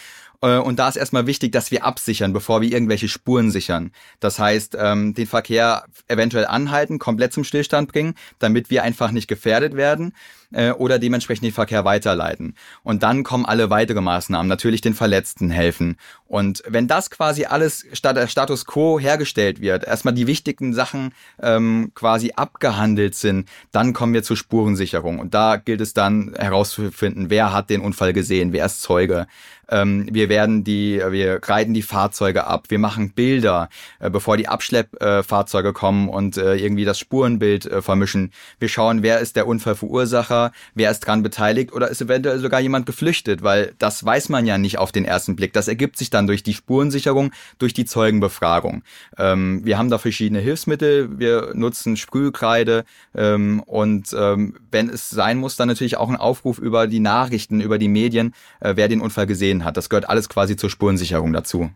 Speaker 2: und da ist erstmal wichtig, dass wir absichern, bevor wir irgendwelche Spuren sichern. Das heißt, ähm, den Verkehr eventuell anhalten, komplett zum Stillstand bringen, damit wir einfach nicht gefährdet werden äh, oder dementsprechend den Verkehr weiterleiten. Und dann kommen alle weitere Maßnahmen, natürlich den Verletzten helfen. Und wenn das quasi alles statt der Status quo hergestellt wird, erstmal die wichtigen Sachen ähm, quasi abgehandelt sind, dann kommen wir zur Spurensicherung. Und da gilt es dann herauszufinden, wer hat den Unfall gesehen, wer ist Zeuge. Ähm, wir werden die, wir reiten die Fahrzeuge ab, wir machen Bilder, äh, bevor die Abschleppfahrzeuge äh, kommen und äh, irgendwie das Spurenbild äh, vermischen. Wir schauen, wer ist der Unfallverursacher, wer ist dran beteiligt oder ist eventuell sogar jemand geflüchtet, weil das weiß man ja nicht auf den ersten Blick. Das ergibt sich dann durch die Spurensicherung, durch die Zeugenbefragung. Ähm, wir haben da verschiedene Hilfsmittel, wir nutzen Sprühkreide ähm, und ähm, wenn es sein muss, dann natürlich auch ein Aufruf über die Nachrichten, über die Medien, äh, wer den Unfall gesehen hat. Das gehört alles quasi zur Spurensicherung dazu.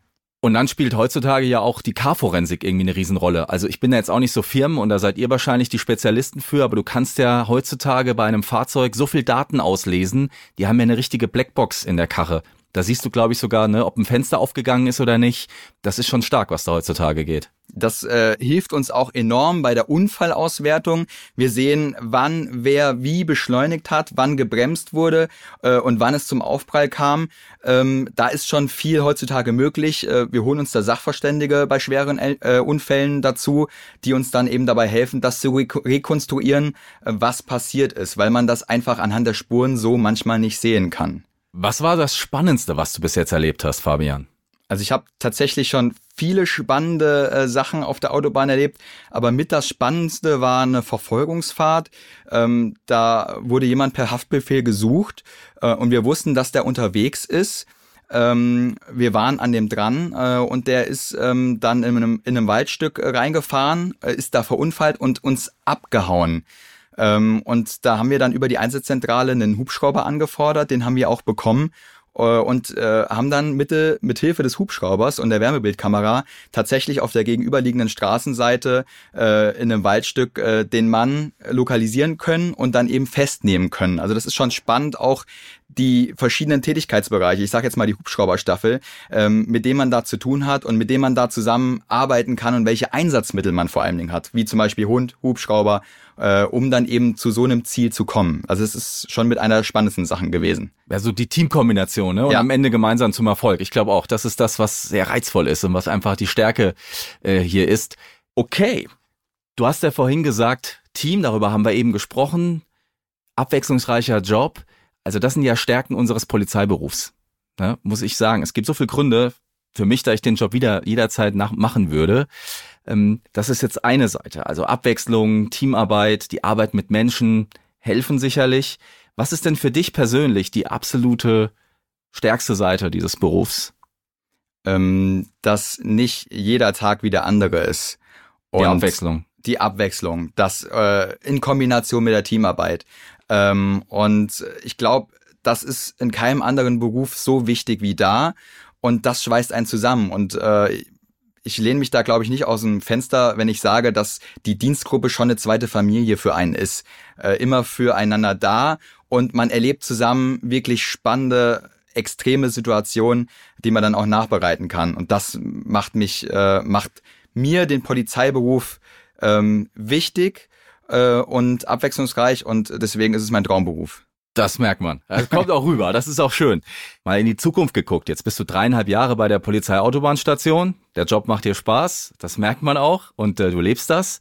Speaker 1: Und dann spielt heutzutage ja auch die K-Forensik irgendwie eine Riesenrolle. Also ich bin da jetzt auch nicht so firm und da seid ihr wahrscheinlich die Spezialisten für, aber du kannst ja heutzutage bei einem Fahrzeug so viel Daten auslesen, die haben ja eine richtige Blackbox in der Karre. Da siehst du, glaube ich, sogar, ne, ob ein Fenster aufgegangen ist oder nicht. Das ist schon stark, was da heutzutage geht.
Speaker 2: Das äh, hilft uns auch enorm bei der Unfallauswertung. Wir sehen, wann wer wie beschleunigt hat, wann gebremst wurde äh, und wann es zum Aufprall kam. Ähm, da ist schon viel heutzutage möglich. Äh, wir holen uns da Sachverständige bei schweren äh, Unfällen dazu, die uns dann eben dabei helfen, das zu re rekonstruieren, äh, was passiert ist, weil man das einfach anhand der Spuren so manchmal nicht sehen kann.
Speaker 1: Was war das Spannendste, was du bis jetzt erlebt hast, Fabian?
Speaker 2: Also ich habe tatsächlich schon viele spannende äh, Sachen auf der Autobahn erlebt, aber mit das Spannendste war eine Verfolgungsfahrt. Ähm, da wurde jemand per Haftbefehl gesucht äh, und wir wussten, dass der unterwegs ist. Ähm, wir waren an dem dran äh, und der ist ähm, dann in einem, in einem Waldstück reingefahren, äh, ist da verunfallt und uns abgehauen. Ähm, und da haben wir dann über die Einsatzzentrale einen Hubschrauber angefordert, den haben wir auch bekommen äh, und äh, haben dann Mitte, mit Hilfe des Hubschraubers und der Wärmebildkamera tatsächlich auf der gegenüberliegenden Straßenseite äh, in einem Waldstück äh, den Mann lokalisieren können und dann eben festnehmen können. Also das ist schon spannend, auch die verschiedenen Tätigkeitsbereiche, ich sage jetzt mal die Hubschrauberstaffel, ähm, mit dem man da zu tun hat und mit dem man da zusammen arbeiten kann und welche Einsatzmittel man vor allen Dingen hat, wie zum Beispiel Hund, Hubschrauber, äh, um dann eben zu so einem Ziel zu kommen. Also es ist schon mit einer der spannendsten Sachen gewesen.
Speaker 1: Also die Teamkombination ne? und
Speaker 2: Ja.
Speaker 1: am Ende gemeinsam zum Erfolg. Ich glaube auch, das ist das, was sehr reizvoll ist und was einfach die Stärke äh, hier ist. Okay, du hast ja vorhin gesagt, Team, darüber haben wir eben gesprochen, abwechslungsreicher Job. Also das sind ja Stärken unseres Polizeiberufs, ne? muss ich sagen. Es gibt so viele Gründe für mich, da ich den Job wieder jederzeit nach machen würde. Ähm, das ist jetzt eine Seite. Also Abwechslung, Teamarbeit, die Arbeit mit Menschen helfen sicherlich. Was ist denn für dich persönlich die absolute stärkste Seite dieses Berufs?
Speaker 2: Ähm, dass nicht jeder Tag wie der andere ist.
Speaker 1: Die Abwechslung.
Speaker 2: die Abwechslung, das äh, in Kombination mit der Teamarbeit. Ähm, und ich glaube, das ist in keinem anderen Beruf so wichtig wie da. Und das schweißt einen zusammen. Und äh, ich lehne mich da, glaube ich, nicht aus dem Fenster, wenn ich sage, dass die Dienstgruppe schon eine zweite Familie für einen ist. Äh, immer füreinander da und man erlebt zusammen wirklich spannende, extreme Situationen, die man dann auch nachbereiten kann. Und das macht mich, äh, macht mir den Polizeiberuf ähm, wichtig äh, und abwechslungsreich und deswegen ist es mein Traumberuf.
Speaker 1: Das merkt man. Das kommt auch rüber. Das ist auch schön. Mal in die Zukunft geguckt. Jetzt bist du dreieinhalb Jahre bei der Polizeiautobahnstation. Der Job macht dir Spaß. Das merkt man auch. Und äh, du lebst das.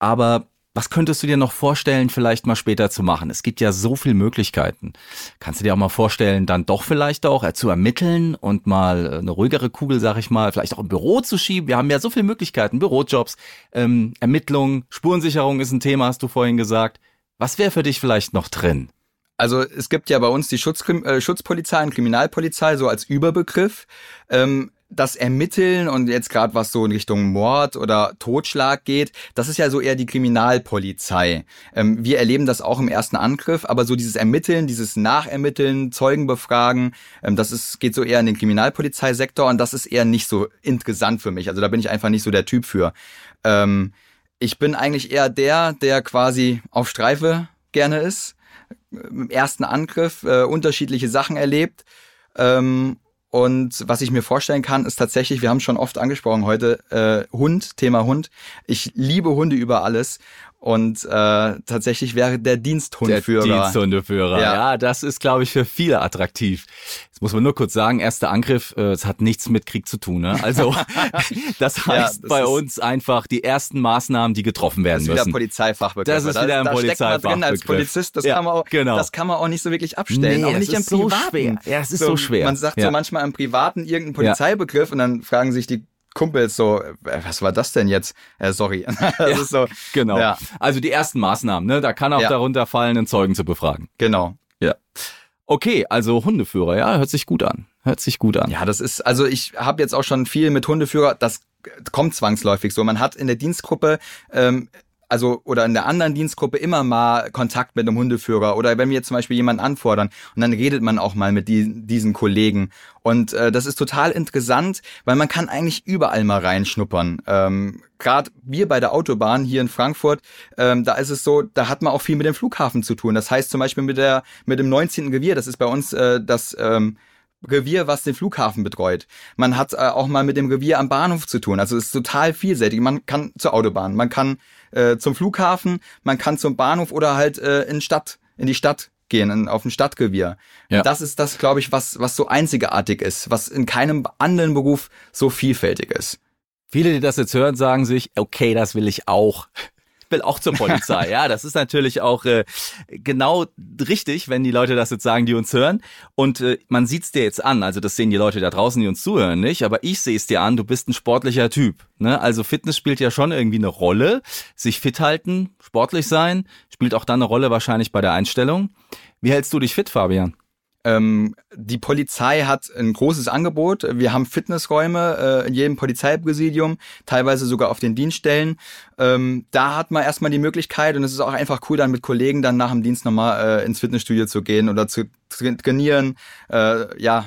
Speaker 1: Aber was könntest du dir noch vorstellen, vielleicht mal später zu machen? Es gibt ja so viele Möglichkeiten. Kannst du dir auch mal vorstellen, dann doch vielleicht auch äh, zu ermitteln und mal äh, eine ruhigere Kugel, sag ich mal, vielleicht auch im Büro zu schieben? Wir haben ja so viele Möglichkeiten. Bürojobs, ähm, Ermittlungen, Spurensicherung ist ein Thema, hast du vorhin gesagt. Was wäre für dich vielleicht noch drin?
Speaker 2: Also es gibt ja bei uns die Schutzkrim äh, Schutzpolizei und Kriminalpolizei so als Überbegriff. Ähm, das Ermitteln und jetzt gerade was so in Richtung Mord oder Totschlag geht, das ist ja so eher die Kriminalpolizei. Ähm, wir erleben das auch im ersten Angriff, aber so dieses Ermitteln, dieses Nachermitteln, Zeugen befragen, ähm, das ist, geht so eher in den Kriminalpolizeisektor und das ist eher nicht so interessant für mich. Also da bin ich einfach nicht so der Typ für. Ähm, ich bin eigentlich eher der, der quasi auf Streife gerne ist im ersten Angriff äh, unterschiedliche Sachen erlebt. Ähm, und was ich mir vorstellen kann, ist tatsächlich, wir haben schon oft angesprochen heute, äh, Hund, Thema Hund. Ich liebe Hunde über alles. Und äh, tatsächlich wäre der Diensthundführer.
Speaker 1: Der Diensthundeführer. Ja.
Speaker 2: Ja.
Speaker 1: ja, das ist, glaube ich, für viele attraktiv. Jetzt muss man nur kurz sagen, erster Angriff, äh, es hat nichts mit Krieg zu tun. Ne? Also das
Speaker 2: Ja,
Speaker 1: heißt
Speaker 2: das
Speaker 1: bei uns einfach die ersten Maßnahmen, die getroffen werden
Speaker 2: Das ist wieder
Speaker 1: müssen.
Speaker 2: Polizeifachbegriff.
Speaker 1: Das ist
Speaker 2: Da-
Speaker 1: wieder ein
Speaker 2: da steckt man drin als
Speaker 1: Polizeifachbegriff.
Speaker 2: Polizist. Das,
Speaker 1: Ja,
Speaker 2: kann man auch,
Speaker 1: genau.
Speaker 2: das kann man auch nicht so wirklich abstellen.
Speaker 1: Nee,
Speaker 2: auch nicht
Speaker 1: ist
Speaker 2: im
Speaker 1: so
Speaker 2: Privaten.
Speaker 1: schwer. Ja, es ist so schwer.
Speaker 2: Man sagt
Speaker 1: Ja.
Speaker 2: so manchmal im Privaten irgendeinen Polizeibegriff und dann fragen sich die Kumpels so, äh, was war das denn jetzt? Äh, sorry. Das
Speaker 1: Ja,
Speaker 2: ist so,
Speaker 1: Genau.
Speaker 2: Ja.
Speaker 1: Also die ersten Maßnahmen, ne? Da kann auch
Speaker 2: Ja.
Speaker 1: darunter fallen, einen Zeugen zu befragen.
Speaker 2: genau.
Speaker 1: Ja. Okay, also Hundeführer, ja, hört sich gut an. Hört sich gut an.
Speaker 2: Ja, das ist, also ich habe jetzt auch schon viel mit Hundeführer, das kommt zwangsläufig so. Man hat in der Dienstgruppe, ähm, also oder in der anderen Dienstgruppe immer mal Kontakt mit einem Hundeführer oder wenn wir zum Beispiel jemanden anfordern und dann redet man auch mal mit die, diesen Kollegen und äh, das ist total interessant, weil man kann eigentlich überall mal reinschnuppern. Ähm, Gerade wir bei der Autobahn hier in Frankfurt, ähm, da ist es so, da hat man auch viel mit dem Flughafen zu tun. Das heißt zum Beispiel mit der mit dem 19. Revier, das ist bei uns äh, das ähm, Revier, was den Flughafen betreut. Man hat äh, auch mal mit dem Revier am Bahnhof zu tun. Also es ist total vielseitig. Man kann zur Autobahn, man kann äh, zum Flughafen, man kann zum Bahnhof oder halt äh, in Stadt, in die Stadt gehen, in, auf ein Stadtrevier.
Speaker 1: Ja.
Speaker 2: Das ist das, glaube ich, was, was so einzigartig ist, was in keinem anderen Beruf so vielfältig ist.
Speaker 1: Viele, die das jetzt hören, sagen sich, okay, das will ich auch. Ich will auch zur Polizei. ja, das ist natürlich auch äh, genau richtig, wenn die Leute das jetzt sagen, die uns hören. Und äh, man sieht's dir jetzt an. Also das sehen die Leute da draußen, die uns zuhören, nicht. Aber ich sehe es dir an. Du bist ein sportlicher Typ. Ne? Also Fitness spielt ja schon irgendwie eine Rolle. Sich fit halten, sportlich sein, spielt auch dann eine Rolle wahrscheinlich bei der Einstellung. Wie hältst du dich fit, Fabian?
Speaker 2: Ähm, die Polizei hat ein großes Angebot. Wir haben Fitnessräume äh, in jedem Polizeipräsidium, teilweise sogar auf den Dienststellen. Ähm, da hat man erstmal die Möglichkeit und es ist auch einfach cool, dann mit Kollegen dann nach dem Dienst nochmal äh, ins Fitnessstudio zu gehen oder zu trainieren. Äh, ja,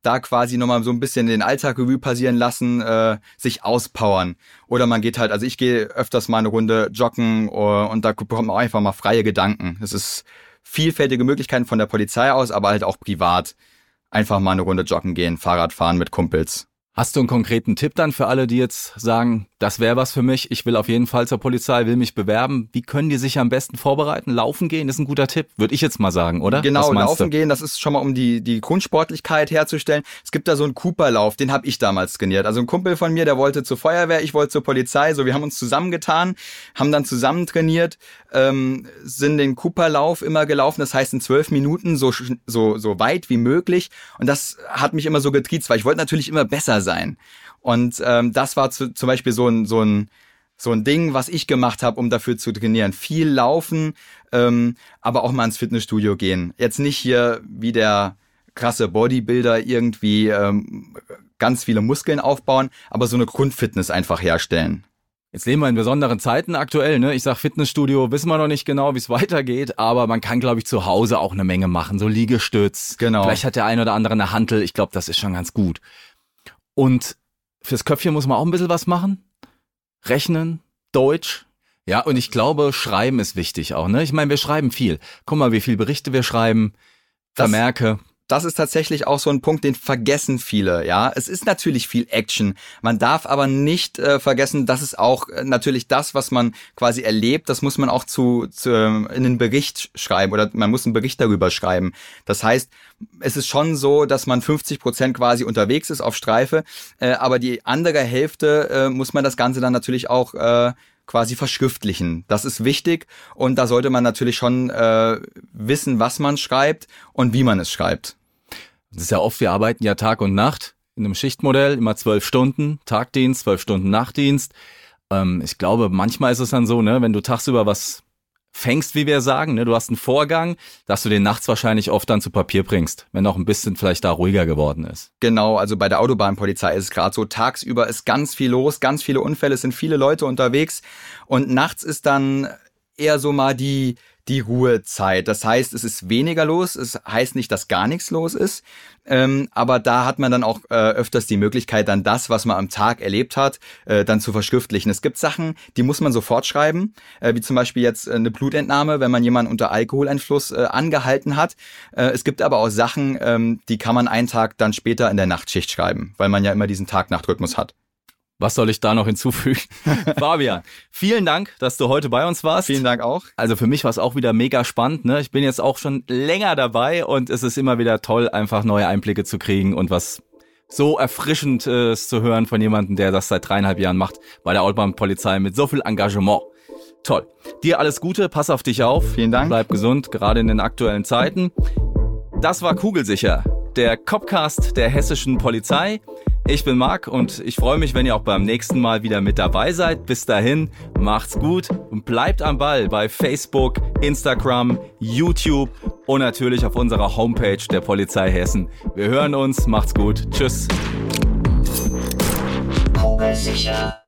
Speaker 2: da quasi nochmal so ein bisschen den Alltag Revue passieren lassen, äh, sich auspowern. Oder man geht halt, also ich gehe öfters mal eine Runde joggen und da bekommt man auch einfach mal freie Gedanken. Das ist vielfältige Möglichkeiten von der Polizei aus, aber halt auch privat. Einfach mal eine Runde joggen gehen, Fahrrad fahren mit Kumpels.
Speaker 1: Hast du einen konkreten Tipp dann für alle, die jetzt sagen, das wäre was für mich, ich will auf jeden Fall zur Polizei, will mich bewerben? Wie können die sich am besten vorbereiten? Laufen gehen ist ein guter Tipp, würde ich jetzt mal sagen, oder?
Speaker 2: Genau, laufen du? gehen, das ist schon mal um die, die Grundsportlichkeit herzustellen. Es gibt da so einen Cooper-Lauf, den habe ich damals trainiert. Also ein Kumpel von mir, der wollte zur Feuerwehr, ich wollte zur Polizei. So, wir haben uns zusammengetan, haben dann zusammen trainiert, ähm, sind den Cooper-Lauf immer gelaufen, das heißt in zwölf Minuten so, so, so weit wie möglich. Und das hat mich immer so getriezt, weil ich wollte natürlich immer besser sein. Und ähm, das war zu, zum Beispiel so ein, so ein so ein Ding, was ich gemacht habe, um dafür zu trainieren. Viel laufen, ähm, aber auch mal ins Fitnessstudio gehen. Jetzt nicht hier wie der krasse Bodybuilder irgendwie ähm, ganz viele Muskeln aufbauen, aber so eine Grundfitness einfach herstellen.
Speaker 1: Jetzt leben wir in besonderen Zeiten aktuell. Ne? Ich sag Fitnessstudio, wissen wir noch nicht genau, wie es weitergeht, aber man kann, glaube ich, zu Hause auch eine Menge machen. So Liegestütz.
Speaker 2: Genau.
Speaker 1: Vielleicht hat der ein oder andere eine Hantel. Ich glaube, das ist schon ganz gut. Und fürs Köpfchen muss man auch ein bisschen was machen. Rechnen, Deutsch. Ja, und ich glaube, Schreiben ist wichtig auch. Ne? Ich meine, wir schreiben viel. Guck mal, wie viele Berichte wir schreiben, Vermerke.
Speaker 2: Das das ist tatsächlich auch so ein Punkt, den vergessen viele. Ja, es ist natürlich viel Action. Man darf aber nicht äh, vergessen, dass es auch äh, natürlich das, was man quasi erlebt, das muss man auch zu, zu ähm, in einen Bericht schreiben oder man muss einen Bericht darüber schreiben. Das heißt, es ist schon so, dass man 50 Prozent quasi unterwegs ist auf Streife, äh, aber die andere Hälfte äh, muss man das Ganze dann natürlich auch äh, quasi verschriftlichen. Das ist wichtig und da sollte man natürlich schon äh, wissen, was man schreibt und wie man es schreibt.
Speaker 1: Das ist ja oft, wir arbeiten ja Tag und Nacht in einem Schichtmodell, immer zwölf Stunden, Tagdienst, zwölf Stunden Nachtdienst. Ähm, ich glaube, manchmal ist es dann so, ne, wenn du tagsüber was fängst, wie wir sagen, ne, du hast einen Vorgang, dass du den nachts wahrscheinlich oft dann zu Papier bringst, wenn auch ein bisschen vielleicht da ruhiger geworden ist.
Speaker 2: Genau, also bei der Autobahnpolizei ist es gerade so, tagsüber ist ganz viel los, ganz viele Unfälle, es sind viele Leute unterwegs und nachts ist dann eher so mal die, die Ruhezeit. Das heißt, es ist weniger los. Es heißt nicht, dass gar nichts los ist. Ähm, aber da hat man dann auch äh, öfters die Möglichkeit, dann das, was man am Tag erlebt hat, äh, dann zu verschriftlichen. Es gibt Sachen, die muss man sofort schreiben, äh, wie zum Beispiel jetzt äh, eine Blutentnahme, wenn man jemanden unter Alkoholeinfluss äh, angehalten hat. Äh, es gibt aber auch Sachen, ähm, die kann man einen Tag dann später in der Nachtschicht schreiben, weil man ja immer diesen Tag-Nacht-Rhythmus hat.
Speaker 1: Was soll ich da noch hinzufügen? Fabian, vielen Dank, dass du heute bei uns warst.
Speaker 2: Vielen Dank auch.
Speaker 1: Also für mich war es auch wieder mega spannend. Ne? Ich bin jetzt auch schon länger dabei und es ist immer wieder toll, einfach neue Einblicke zu kriegen und was so erfrischend äh, zu hören von jemandem, der das seit dreieinhalb Jahren macht bei der Autobahnpolizei mit so viel Engagement. Toll. Dir alles Gute, pass auf dich auf.
Speaker 2: Vielen Dank.
Speaker 1: Bleib gesund, gerade in den aktuellen Zeiten. Das war Kugelsicher, der Copcast der hessischen Polizei. Ich bin Marc und ich freue mich, wenn ihr auch beim nächsten Mal wieder mit dabei seid. Bis dahin, macht's gut und bleibt am Ball bei Facebook, Instagram, YouTube und natürlich auf unserer Homepage der Polizei Hessen. Wir hören uns, macht's gut. Tschüss.
Speaker 3: Kugelsicher.